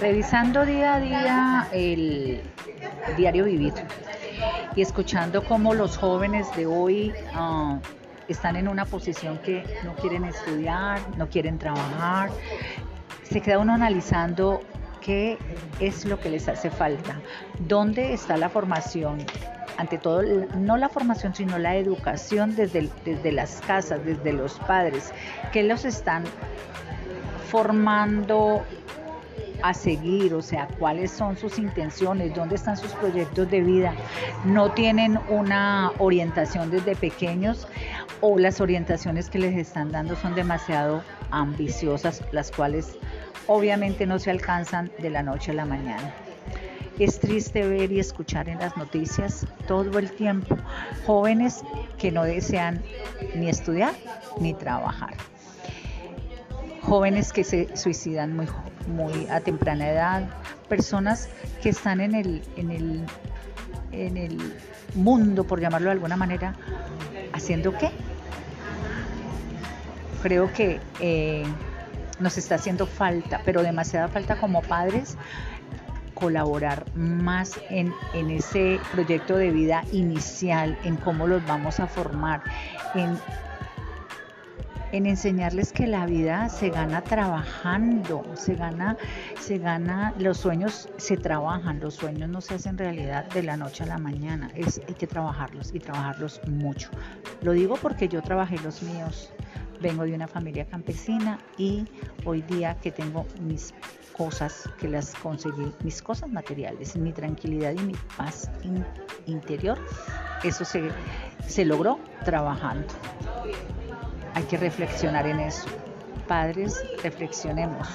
revisando día a día el diario vivir y escuchando cómo los jóvenes de hoy ah, están en una posición que no quieren estudiar, no quieren trabajar, se queda uno analizando qué es lo que les hace falta, dónde está la formación, ante todo, no la formación, sino la educación desde, desde las casas, desde los padres, que los están formando a seguir, o sea, cuáles son sus intenciones, dónde están sus proyectos de vida. No tienen una orientación desde pequeños o las orientaciones que les están dando son demasiado ambiciosas, las cuales obviamente no se alcanzan de la noche a la mañana. Es triste ver y escuchar en las noticias todo el tiempo jóvenes que no desean ni estudiar ni trabajar jóvenes que se suicidan muy, muy a temprana edad, personas que están en el, en el, en el mundo, por llamarlo de alguna manera, haciendo qué? Creo que eh, nos está haciendo falta, pero demasiada falta como padres, colaborar más en, en, ese proyecto de vida inicial, en cómo los vamos a formar, en en enseñarles que la vida se gana trabajando, se gana, se gana, los sueños se trabajan, los sueños no se hacen realidad de la noche a la mañana, es, hay que trabajarlos y trabajarlos mucho. Lo digo porque yo trabajé los míos, vengo de una familia campesina y hoy día que tengo mis cosas que las conseguí, mis cosas materiales, mi tranquilidad y mi paz interior, eso se, se logró trabajando. Hay que reflexionar en eso. Padres, reflexionemos.